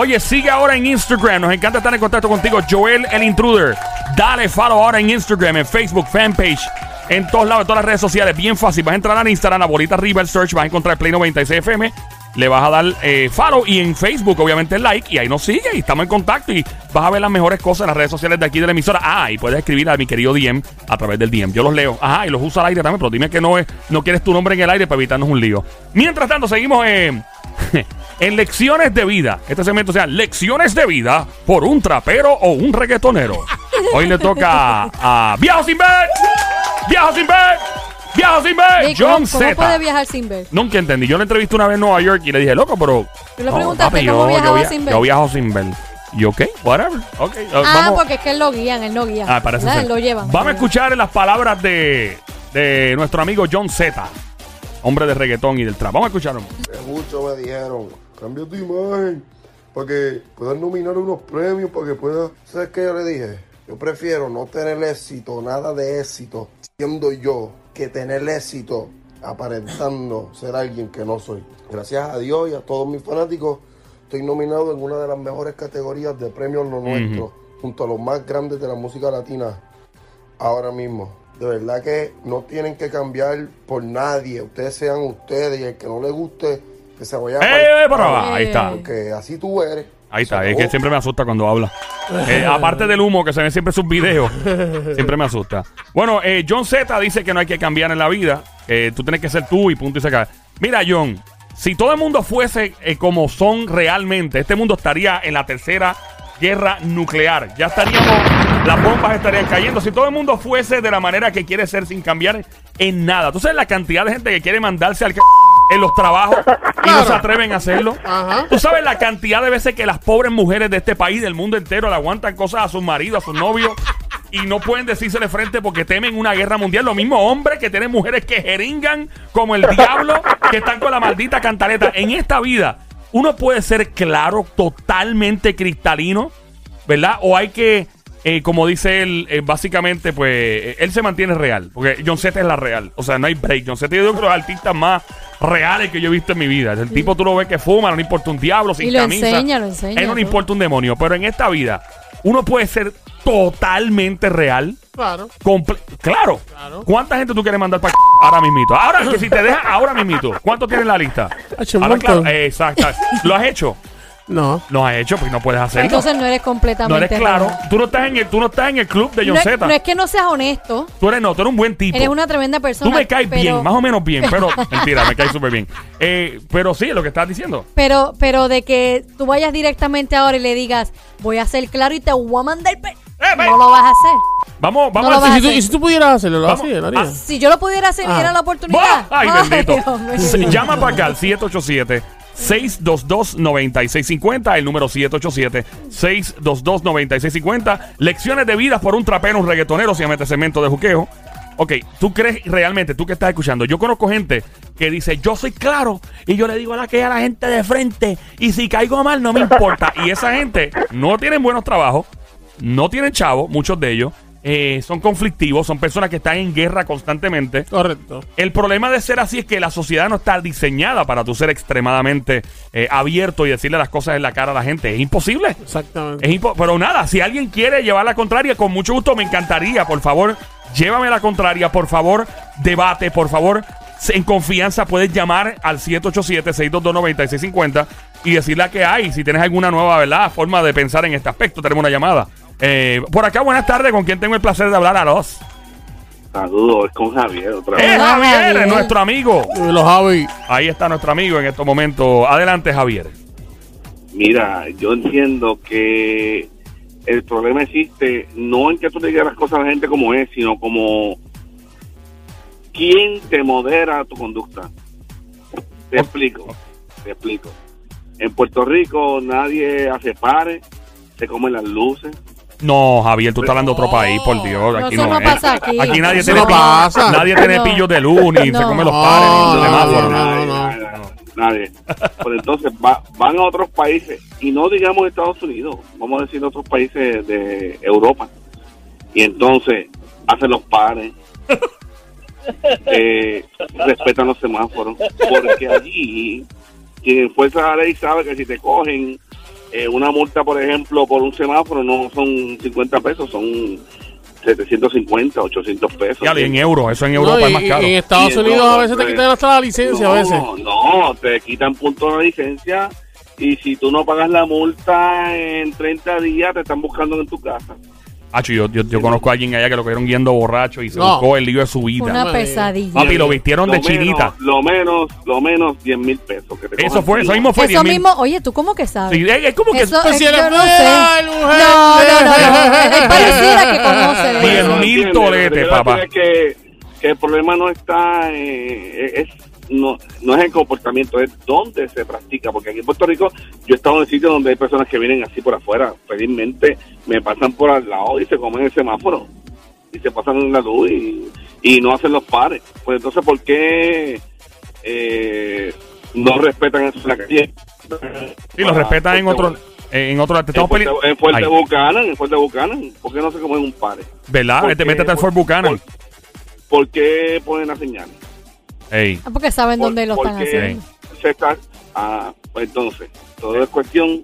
Oye, sigue ahora en Instagram. Nos encanta estar en contacto contigo. Joel el Intruder. Dale follow ahora en Instagram, en Facebook, fanpage. En todos lados, en todas las redes sociales. Bien fácil. Vas a entrar a Instagram, a bolita el search. Vas a encontrar Play 96 FM. Le vas a dar eh, follow y en Facebook, obviamente, el like. Y ahí nos sigue y estamos en contacto. Y vas a ver las mejores cosas en las redes sociales de aquí de la emisora. Ah, y puedes escribir a mi querido DM a través del DM. Yo los leo. Ajá, y los uso al aire también. Pero dime que no, es, no quieres tu nombre en el aire para evitarnos un lío. Mientras tanto, seguimos en. en lecciones de vida. Este segmento sea lecciones de vida por un trapero o un reggaetonero. Hoy le toca a Viajo sin ver. Viajo sin ver. Viajo sin ver. Nick, John ¿cómo, cómo puede Z. viajar sin ver? Nunca entendí. Yo le entrevisté una vez en Nueva York y le dije, loco, pero. Tú le preguntaste cómo viajaba via- sin ver. Yo viajo sin ver. Y ok, whatever. Ok, uh, Ah, vamos. porque es que él lo guían, él no guía. Ah, parece ¿Verdad? ser. Él lo llevan. Vamos a escuchar las palabras de, de nuestro amigo John Z, hombre de reggaetón y del trap. Vamos a escucharlo. Que mucho me dijeron, cambia tu imagen para que puedas nominar unos premios, para que puedas... ¿Sabes qué yo le dije? Yo prefiero no tener éxito, nada de éxito, siendo yo, que tener éxito aparentando ser alguien que no soy. Gracias a Dios y a todos mis fanáticos, estoy nominado en una de las mejores categorías de premios Lo Nuestro, junto a los más grandes de la música latina ahora mismo. De verdad que no tienen que cambiar por nadie. Ustedes sean ustedes y el que no le guste, que se vaya ¡Eh, para abajo! Ahí está. Porque así tú eres. Ahí está, es que siempre me asusta cuando habla. Eh, aparte del humo que se ve siempre en sus videos, siempre me asusta. Bueno, eh, John Z dice que no hay que cambiar en la vida. eh, tú tienes que ser tú y punto y se acaba. Mira, John, si todo el mundo fuese eh, como son realmente, este mundo estaría en la tercera guerra nuclear. Ya estaríamos, las bombas estarían cayendo. Si todo el mundo fuese de la manera que quiere ser sin cambiar en nada. Tú sabes la cantidad de gente que quiere mandarse al c- en los trabajos y no se atreven a hacerlo. Ajá. Tú sabes la cantidad de veces que las pobres mujeres de este país, del mundo entero, le aguantan cosas a sus maridos, a sus novios y no pueden decirse de frente porque temen una guerra mundial. Lo mismo hombres que tienen mujeres que jeringan como el diablo, que están con la maldita cantaleta. En esta vida, uno puede ser claro, totalmente cristalino, ¿verdad? O hay que, eh, como dice él, eh, básicamente, pues, eh, él se mantiene real. Porque John Z es la real. O sea, no hay break. John Z es uno de los artistas más reales que yo he visto en mi vida. El tipo tú lo ves que fuma, no le importa un diablo, sin Y lo camisa. enseña, lo enseña, él no le importa un demonio. Pero en esta vida, uno puede ser totalmente real. Claro. Comple- claro. Claro. ¿Cuánta gente tú quieres mandar para ahora mismito? Ahora que si te dejas ahora mismito, ¿cuánto tienes en la lista? Ahora, claro, exacto. ¿Lo has hecho? No. Lo has hecho, pues no puedes hacerlo. Entonces no eres completamente no eres claro. Tú no estás en el, tú no estás en el club de John No Z. no es que no seas honesto, Tú eres no, tú eres un buen tipo. eres una tremenda persona. Tú me caes pero- bien, más o menos bien, pero mentira, me caes súper bien. Eh, pero sí, lo que estás diciendo. Pero, pero de que tú vayas directamente ahora y le digas, voy a ser claro y te voy a mandar... pe-". Eh, no lo vas a hacer. Vamos, vamos No a Y si, hacer. y si tú pudieras hacerlo, lo hacías. Ah, Si yo lo pudiera hacer, Ah. era la oportunidad. ¡Bah! ¡Ay, bendito! Dios. Se- Llama para acá al 787-622-9650. El número 787-622-9650. Lecciones de vida por un trapero, un reggaetonero. Se llama este cemento de juqueo. Ok, ¿tú crees realmente, tú que estás escuchando? Yo conozco gente que dice, yo soy claro y yo le digo a la que a la gente de frente y si caigo mal no me importa. y esa gente no tienen buenos trabajos, no tienen chavos, muchos de ellos, eh, son conflictivos, son personas que están en guerra constantemente. Correcto. El problema de ser así es que la sociedad no está diseñada para tú ser extremadamente eh, abierto y decirle las cosas en la cara a la gente. Es imposible. Exactamente. Es impo- Pero nada, si alguien quiere llevar la contraria, con mucho gusto me encantaría. Por favor, llévame la contraria. Por favor, debate. Por favor, en confianza puedes llamar al 787-622-9650 y decirle a que hay. Si tienes alguna nueva ¿verdad? forma de pensar en este aspecto, tenemos una llamada. Eh, por acá, buenas tardes. ¿Con quién tengo el placer de hablar a los? Saludos, es con Javier otra vez. ¡Eh, Hola, Javier! Javier. Nuestro amigo. Eh, Los Javi. Ahí está nuestro amigo en estos momentos. Adelante, Javier. Mira, yo entiendo que el problema existe no en que tú le digas las cosas a la gente como es, sino como quién te modera tu conducta. Te explico, te explico. En Puerto Rico nadie hace pares, se comen las luces. No, Javier, tú estás hablando de otro país, por Dios. No, Aquí eso no, no es. pasa aquí. nadie Eso tiene, no pi- pasa. nadie tiene No. pillos de luz, ni se No. come los No, pares, ni no, los semáforos. no, nadie, no. nadie, nadie. Pero entonces va- van a otros países, y no digamos Estados Unidos, vamos a decir otros países de Europa. Y entonces hacen los pares, eh, respetan los semáforos, porque allí quien enfuerza la ley sabe que si te cogen eh, una multa, por ejemplo, por un semáforo no son 50 pesos, son 750, 800 pesos. Ya, en euros, eso en Europa es más caro. y en Estados Sí, Unidos no, a veces te hombre. quitan hasta la licencia no, a veces. No, te quitan puntos de la licencia y si tú no pagas la multa en 30 días te están buscando en tu casa. Hacho, yo, yo, yo conozco a alguien allá que lo cogieron guiando borracho y se No. buscó el lío de su vida. Una pesadilla. Papi, lo vistieron de Lo chinita. menos- Lo menos, lo menos 10 mil pesos. Que te Eso fue, eso mismo fue Eso 10 mil. mismo, oye, ¿tú cómo que sabes? Sí, es es como que Eso, Pues eh, si no mujer. No, no, no, no. Es pareciera que conoce de Diez eso. mil ¿Entiendes? toletes, papá. es que, que el problema no está, eh, es, no, no es el comportamiento, es dónde se practica. Porque aquí en Puerto Rico yo he estado en sitios donde hay personas que vienen así por afuera, felizmente me pasan por al lado y se comen el semáforo. Y se pasan en la luz y, y no hacen los pares. Pues entonces, ¿por qué eh, no respetan eso en la calle? Sí, lo respetan en otro. En otro. Te En estamos Fuerte, en Fuerte Ay, Buchanan, en Fuerte Buchanan, ¿por qué no se comen un pare? ¿Verdad? ¿Por Vete, qué? métete al Fort Buchanan. ¿Por, por qué ponen la señal? Ey. Ah, Porque saben dónde lo están Porque haciendo. se está, ah, pues entonces, todo es cuestión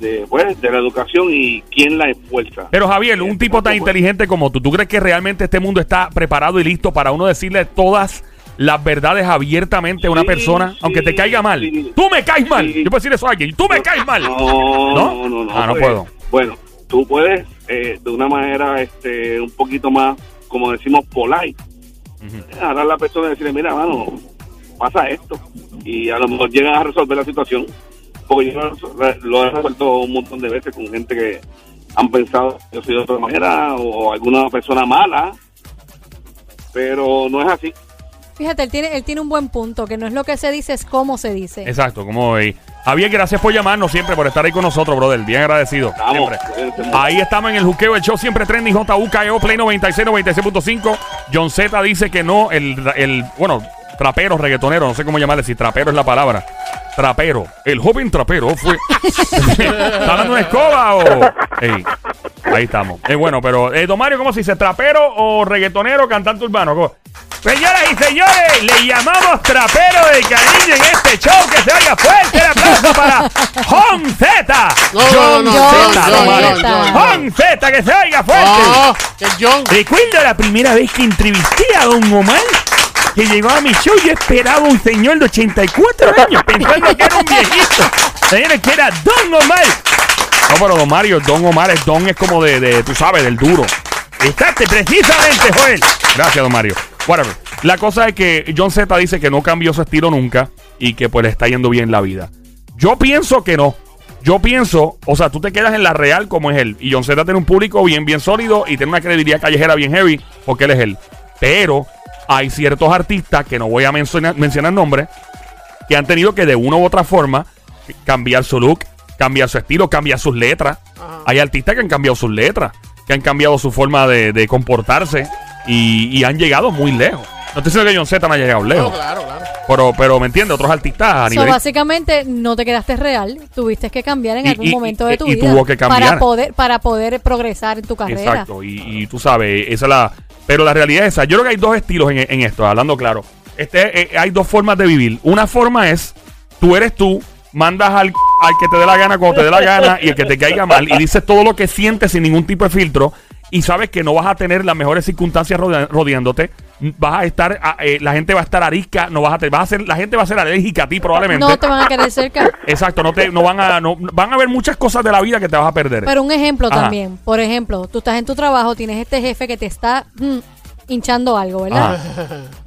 de, pues, de la educación y quién la esfuerza. Pero Javier, un tipo tan inteligente como tú, ¿tú crees que realmente este mundo está preparado y listo para uno decirle todas las verdades abiertamente a una Sí, persona, sí, aunque te caiga mal? sí. Tú me caes mal. Sí. Yo puedo decir eso a alguien. Tú me caes mal. No, ¿No? no, no. no, Ah, no pues, puedo. Bueno, tú puedes eh, de una manera este, un poquito más, como decimos, polite. Agarrar a la persona y decirle, mira, mano, pasa esto. Y a lo mejor llegan a resolver la situación. Porque yo lo- he resuelto un montón de veces con gente que han pensado que yo soy de otra manera o alguna persona mala. Pero no es así. Fíjate, él tiene, él tiene un buen punto, que no es lo que se dice, es cómo se dice. Exacto, como veis. Javier, gracias por llamarnos siempre, por estar ahí con nosotros, brother. Bien agradecido. Estamos. Siempre. Ahí estamos en el juqueo, el show siempre trending, JUKEO, Play 96, 96.5. John Z dice que no, el, el, bueno, trapero, reggaetonero, no sé cómo llamarle, si trapero es la palabra. Trapero. El joven trapero fue. ¿Está de una escoba o.? Ey, ahí estamos. Es bueno, pero, eh, Don Mario, ¿cómo se dice? ¿Trapero o reggaetonero, cantante urbano? ¿Cómo? Señoras y señores, le llamamos trapero de cariño en este show. Que se oiga fuerte el aplauso para John Z. No, no, no, John Z, John, Don Mario. John, John. John Z, que se oiga fuerte. No, que John. Recuerdo la primera vez que entrevisté a Don Omar, que llegó a mi show. Yo esperaba un señor de 84 años, pensando que era un viejito. Señores, que era Don Omar. No, pero Don Mario, Don Omar es Don, es como de, de tú sabes, del duro. Exacto, precisamente, Joel. Gracias, Don Mario. Whatever. La cosa es que John Z dice que no cambió su estilo nunca y que pues le está yendo bien la vida. Yo pienso que no. Yo pienso, o sea, tú te quedas en la real como es él. Y John Z tiene un público bien, bien sólido y tiene una credibilidad callejera bien heavy porque él es él. Pero hay ciertos artistas que no voy a mencionar, mencionar nombres que han tenido que de una u otra forma cambiar su look, cambiar su estilo, cambiar sus letras. Hay artistas que han cambiado sus letras, que han cambiado su forma de, de comportarse y, y han llegado muy lejos. No estoy diciendo que John Z no haya llegado No, lejos, claro, claro. pero, pero me entiende, otros artistas a So, nivel... básicamente no te quedaste real, tuviste que cambiar en Y- algún y- momento y- de tu y vida tuvo que cambiar. para poder para poder progresar en tu carrera. Exacto, y, y tú sabes, esa es la... Pero la realidad es esa. Yo creo que hay dos estilos en, en esto, hablando claro. Este, eh, hay dos formas de vivir. Una forma es, tú eres tú, mandas al, al que te dé la gana cuando te dé la gana y el que te caiga mal y dices todo lo que sientes sin ningún tipo de filtro y sabes que no vas a tener las mejores circunstancias rodea- rodeándote. Vas a estar, a- eh, la gente va a estar arisca, no vas a, te, vas a ser, la gente va a ser alérgica a ti probablemente. No te van a querer cerca. Exacto, no te, no van a, no, van a haber muchas cosas de la vida que te vas a perder. Pero un ejemplo Ajá. también. Por ejemplo, tú estás en tu trabajo, tienes este jefe que te está mm, hinchando algo, ¿verdad? Ajá.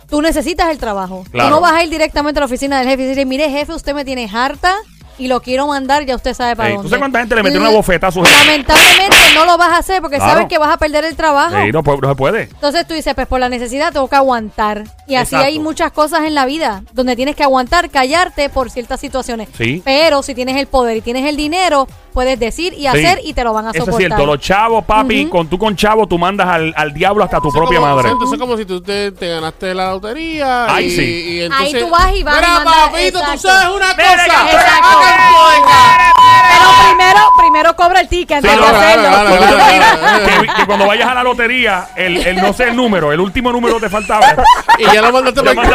Tú necesitas el trabajo. Claro. Tú no vas a ir directamente a la oficina del jefe y decirle, mire jefe, usted me tiene harta y lo quiero mandar, ya usted sabe para Ey, ¿tú dónde. sabes cuánta gente le metió una bofeta a su jefe? Lamentablemente no lo vas a hacer porque Claro. sabes que vas a perder el trabajo. Sí, no, se puede. Entonces tú dices, pues por la necesidad tengo que aguantar. Y así Exacto. hay muchas cosas en la vida donde tienes que aguantar, callarte por ciertas situaciones. Sí. Pero si tienes el poder y tienes el dinero, puedes decir y hacer Sí. y te lo van a Eso soportar. es cierto, los chavos, papi, Ujú. con tú con chavo, tú mandas al, al diablo hasta tu Eso propia como- madre. Entonces es como si tú te, te ganaste la lotería. Y, sí. y entonces, Ahí tú vas y vas y Mira, mandas- papito, tú exacto. sabes una Mira, cosa. Exacto. Hagan. Pero primero, primero cobra el practique Sí, antes no, de claro, hacerlo. claro, Cuando tú claro. terminas, que, que cuando vayas a la lotería, el, el no sé el número, el último número te faltaba. Y ya lo mandaste Ya para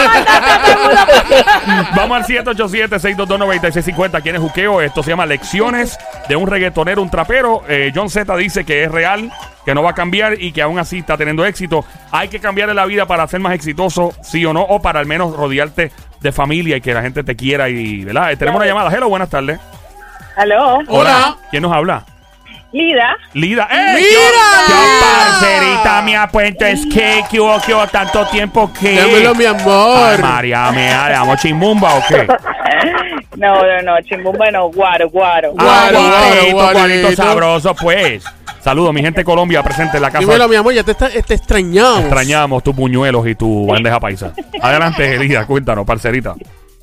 Vamos al 787-622-9650. ¿Quién es Juqueo? Esto se llama Lecciones de un reggaetonero, un trapero. Eh, John Z dice que es real, que no va a cambiar y que aún así está teniendo éxito. Hay que cambiarle la vida para ser más exitoso, sí o no, o para al menos rodearte de familia y que la gente te quiera. y ¿verdad? Eh, Tenemos una llamada. Hello, buenas tardes. Aló, Hola. ¿Quién nos habla? Lida. Lida. ¡Eh! ¡Mira! Yo, parcerita, mi apuento es que, que hubo, que hubo tanto tiempo que. Dámelo, mi Ay, amor. María, me ¿le damos chimbumba o qué? No, no, no, chimbumba no, guaro, guaro. Guaro, Ah, guaro, guarito, guarito. guarito sabroso, pues. Saludos, mi gente de Colombia presente en la casa. Dímelo, mi amor, ya te, está, te extrañamos. Extrañamos tus buñuelos y tu bandeja paisa. Adelante, Elida, cuéntanos, parcerita.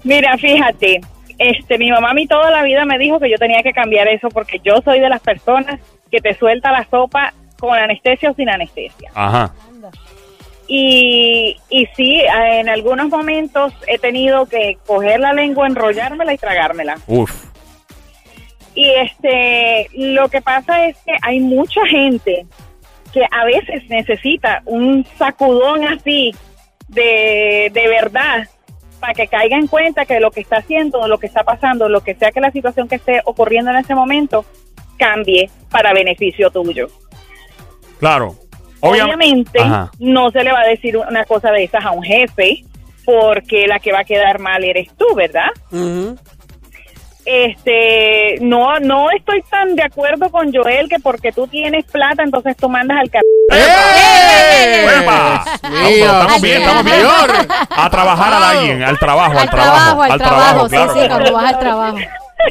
Mira, fíjate, este, mi mamá a mí toda la vida me dijo que yo tenía que cambiar eso porque yo soy de las personas que te suelta la sopa con anestesia o sin anestesia. Ajá. Y, y sí, en algunos momentos he tenido que coger la lengua, enrollármela y tragármela. Uf. Y este, lo que pasa es que hay mucha gente que a veces necesita un sacudón así de, de verdad para que caiga en cuenta que lo que está haciendo, lo que está pasando, lo que sea que la situación que esté ocurriendo en ese momento, cambie para beneficio tuyo. Claro. Obvia- Obviamente Ajá. no se le va a decir una cosa de esas a un jefe porque la que va a quedar mal eres tú, ¿verdad? Este, no, no estoy tan de acuerdo con Joel que porque tú tienes plata, entonces tú mandas al car ¡Eh! ¡Epa! Dios No, pero estamos bien, estamos bien. A trabajar a alguien, al trabajo, Al trabajo, al trabajo, sí, claro. sí, cuando vas al trabajo.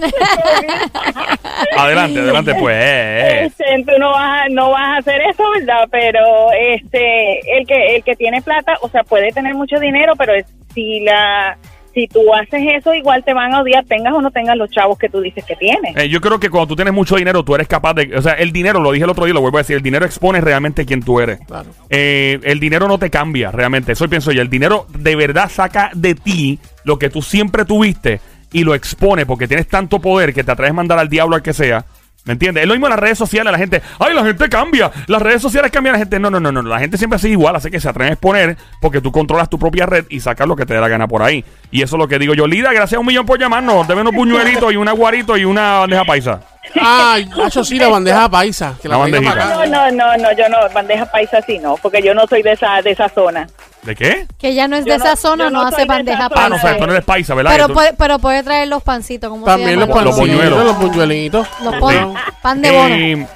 Adelante, adelante, pues. eh, eh. Este, tú no vas, a, no vas a hacer eso, ¿verdad? Pero este, el que, el que tiene plata, o sea, puede tener mucho dinero, pero es- si la, si tú haces eso, igual te van a odiar, tengas o no tengas los chavos que tú dices que tienes. Eh, yo creo que cuando tú tienes mucho dinero, tú eres capaz de. O sea, el dinero, lo dije el otro día, lo vuelvo a decir, el dinero expone realmente quién tú eres. Claro. Eh, el dinero no te cambia realmente. Eso pienso yo. El dinero de verdad saca de ti lo que tú siempre tuviste y lo expone porque tienes tanto poder que te atreves a mandar al diablo al que sea. ¿Me entiendes? Es lo mismo en las redes sociales. La gente, ay, la gente cambia. Las redes sociales cambian la gente. No, no, no, no. La gente siempre sigue igual. Así que se atreven a exponer porque tú controlas tu propia red y sacas lo que te dé la gana por ahí. Y eso es lo que digo yo. Lida, gracias a un millón por llamarnos. Debe unos buñuelitos y un aguarito y una bandeja paisa. Ay, Nacho, sí, la bandeja paisa. Que la, No, no, no, no, yo no, bandeja paisa sí no, porque yo no soy de esa, de esa zona. ¿De qué? Que ya no es de no- esa zona, no, no hace bandeja esa Ah, no, o paisa. sea, tú no eres paisa, ¿verdad? Pero puede, pero puede traer los pancitos, ¿cómo También los llama? Los pancitos, buñuelos. los buñuelitos. Los pon- pan de bono. Eh,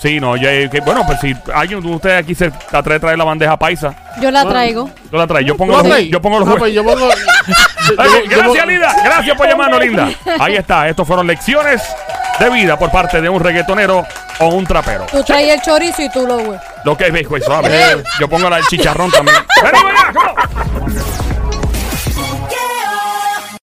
sí, no, yo, eh, que- bueno, pues si alguien de ustedes aquí se atreve a traer la bandeja paisa, Yo la traigo. yo la traigo. Yo pongo ¿Tú los, lo traes? yo pongo los Ah, pues yo pongo. gracias, Linda. Gracias por llamarnos, Linda. Ahí está. Estos fueron lecciones de vida por parte de un reggaetonero o un trapero. Tú traes el chorizo y tú lo, güey. Lo que es, pues, güey, eh. Yo pongo el chicharrón también.